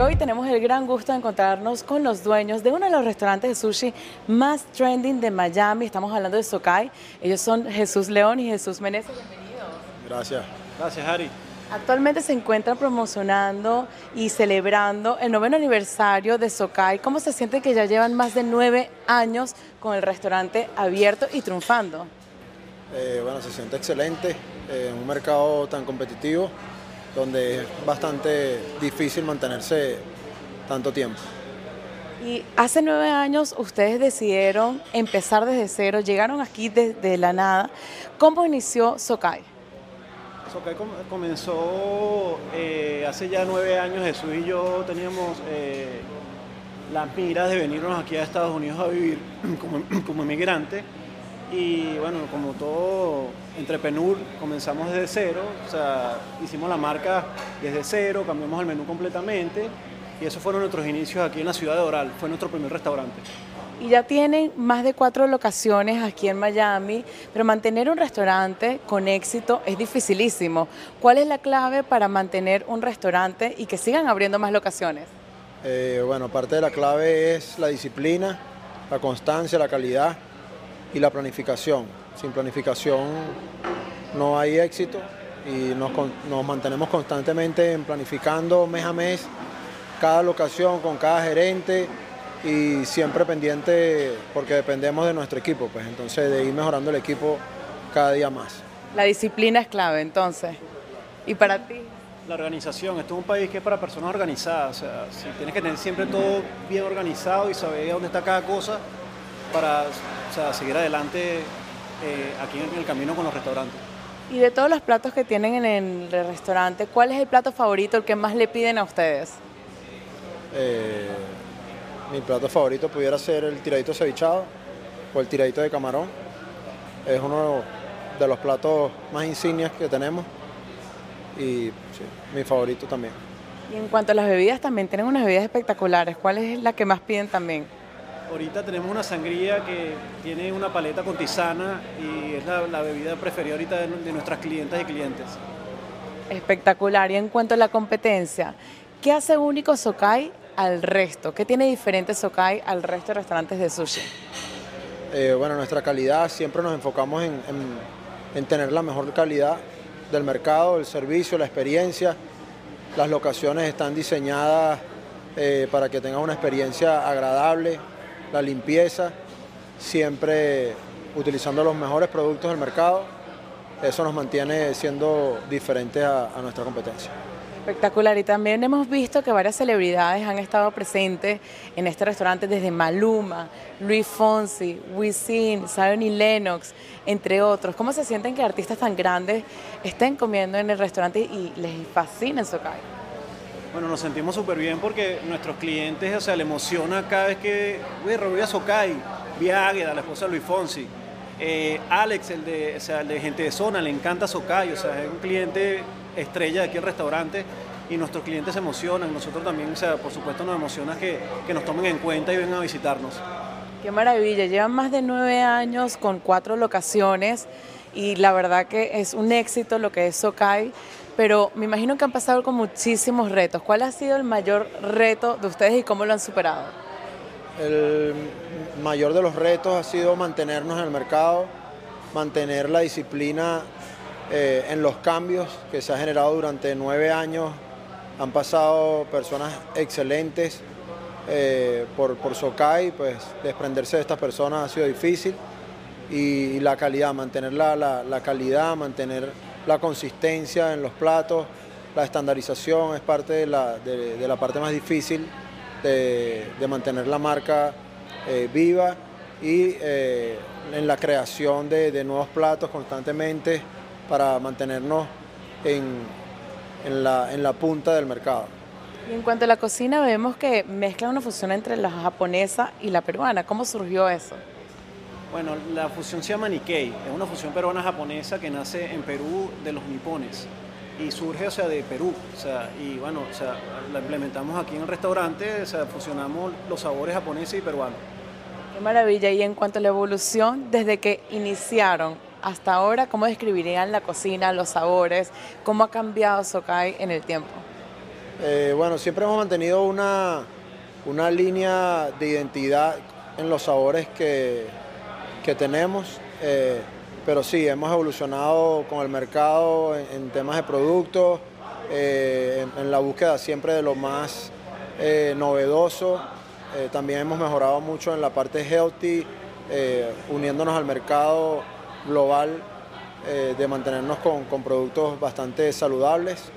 Hoy tenemos el gran gusto de encontrarnos con los dueños de uno de los restaurantes de sushi más trending de Miami. Estamos hablando de Sokai. Ellos son Jesús León y Jesús Meneses. Bienvenidos. Gracias. Gracias, Harry. Actualmente se encuentran promocionando y celebrando el noveno aniversario de Sokai. ¿Cómo se siente que ya llevan más de nueve años con el restaurante abierto y triunfando? Eh, bueno, se siente excelente eh, en un mercado tan competitivo donde es bastante difícil mantenerse tanto tiempo. Y hace nueve años ustedes decidieron empezar desde cero, llegaron aquí desde la nada. ¿Cómo inició Sokai? Sokai comenzó eh, hace ya nueve años. Jesús y yo teníamos eh, las miras de venirnos aquí a Estados Unidos a vivir como, como inmigrantes y bueno, como todo entrepreneur, comenzamos desde cero, o sea, hicimos la marca desde cero, cambiamos el menú completamente y esos fueron nuestros inicios aquí en la ciudad de Oral, fue nuestro primer restaurante. Y ya tienen más de cuatro locaciones aquí en Miami, pero mantener un restaurante con éxito es dificilísimo. ¿Cuál es la clave para mantener un restaurante y que sigan abriendo más locaciones? Eh, bueno, parte de la clave es la disciplina, la constancia, la calidad y la planificación. Sin planificación no hay éxito y nos, mantenemos constantemente en planificando mes a mes cada locación con cada gerente y siempre pendiente porque dependemos de nuestro equipo, pues entonces de ir mejorando el equipo cada día más. La disciplina es clave entonces. ¿Y para ti? La organización, esto es un país que es para personas organizadas, o sea, si tienes que tener siempre todo bien organizado y saber dónde está cada cosa para seguir adelante eh, aquí en el camino con los restaurantes. Y de todos los platos que tienen en el restaurante, ¿cuál es el plato favorito, el que más le piden a ustedes? Eh, mi plato favorito pudiera ser el tiradito cevichado o el tiradito de camarón. Es uno de los platos más insignias que tenemos y mi favorito también. Y en cuanto a las bebidas, también tienen unas bebidas espectaculares. ¿Cuál es la que más piden también? Ahorita tenemos una sangría que tiene una paleta con tisana y es la, bebida preferida ahorita de, nuestras clientes y clientes. Espectacular. Y en cuanto a la competencia, ¿qué hace único Sokai al resto? ¿Qué tiene diferente Sokai al resto de restaurantes de sushi? Eh, bueno, nuestra calidad, siempre nos enfocamos en, tener la mejor calidad del mercado, el servicio, la experiencia. Las locaciones están diseñadas eh, para que tengan una experiencia agradable, la limpieza, siempre utilizando los mejores productos del mercado. Eso nos mantiene siendo diferentes a, nuestra competencia. Espectacular. Y también hemos visto que varias celebridades han estado presentes en este restaurante, desde Maluma, Luis Fonsi, Wisin, Zion Lennox, entre otros. ¿Cómo se sienten que artistas tan grandes estén comiendo en el restaurante y les fascina su calle? Bueno, nos sentimos súper bien porque nuestros clientes, o sea, le emociona cada vez que, uy, Rodrigo Socay, vi a Águeda, la esposa de Luis Fonsi, eh, Alex, el de, o sea, de gente de zona, le encanta Socay, o sea, es un cliente estrella de aquí el restaurante y nuestros clientes se emocionan, nosotros también, o sea, por supuesto nos emociona que, que nos tomen en cuenta y vengan a visitarnos. Qué maravilla, llevan más de nueve años con cuatro locaciones y la verdad que es un éxito lo que es Socay pero me imagino que han pasado con muchísimos retos. ¿Cuál ha sido el mayor reto de ustedes y cómo lo han superado? El mayor de los retos ha sido mantenernos en el mercado, mantener la disciplina eh, en los cambios que se ha generado durante nueve años. Han pasado personas excelentes eh, por, por Socai, pues desprenderse de estas personas ha sido difícil y, la calidad, mantener la, la calidad, mantener la consistencia en los platos, la estandarización es parte de la, de, la parte más difícil de, mantener la marca eh, viva y eh, en la creación de, nuevos platos constantemente para mantenernos en, en, la, en la punta del mercado. Y en cuanto a la cocina, vemos que mezcla una fusión entre la japonesa y la peruana. ¿Cómo surgió eso? Bueno, la fusión se llama Nikkei, es una fusión peruana-japonesa que nace en Perú de los nipones y surge, o sea, de Perú, o sea, y bueno, o sea, la implementamos aquí en el restaurante, o sea, fusionamos los sabores japoneses y peruanos. Qué maravilla, y en cuanto a la evolución, desde que iniciaron hasta ahora, ¿cómo describirían la cocina, los sabores, cómo ha cambiado Sokai en el tiempo? Eh, bueno, siempre hemos mantenido una, una línea de identidad en los sabores que, que tenemos, eh, pero sí, hemos evolucionado con el mercado en, temas de productos, eh, en, la búsqueda siempre de lo más novedoso. también hemos mejorado mucho en la parte healthy, uniéndonos al mercado global de mantenernos con, con, productos bastante saludables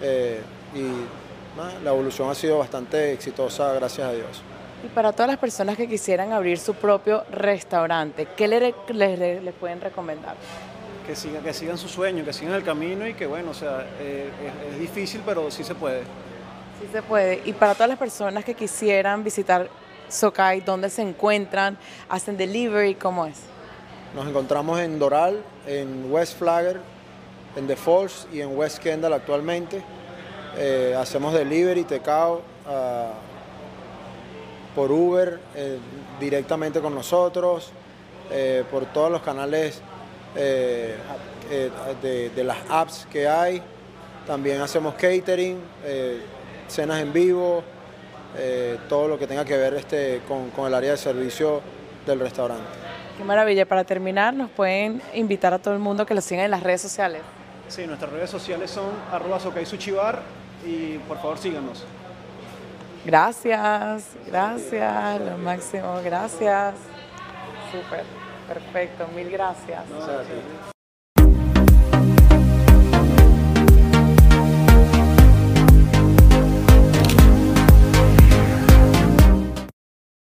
y la evolución ha sido bastante exitosa, gracias a Dios. Y para todas las personas que quisieran abrir su propio restaurante, ¿qué les le, pueden recomendar? Que sigan, que sigan su sueño, que sigan el camino y que bueno, o sea, eh, es, difícil, pero sí se puede. Sí se puede. Y para todas las personas que quisieran visitar Sokai, ¿dónde se encuentran? ¿Hacen delivery? ¿Cómo es? Nos encontramos en Doral, en West Flagger, en The Falls y en West Kendall actualmente. Eh, hacemos delivery, tecao por Uber eh, directamente con nosotros, eh, por todos los canales de, las apps que hay. También hacemos catering, cenas en vivo, todo lo que tenga que ver este, con, con el área de servicio del restaurante. Qué maravilla. Para terminar, nos pueden invitar a todo el mundo que lo sigan en las redes sociales. Sí, nuestras redes sociales son arroba Bar y por favor síganos. Gracias, gracias, lo máximo, gracias. Súper, perfecto, mil gracias.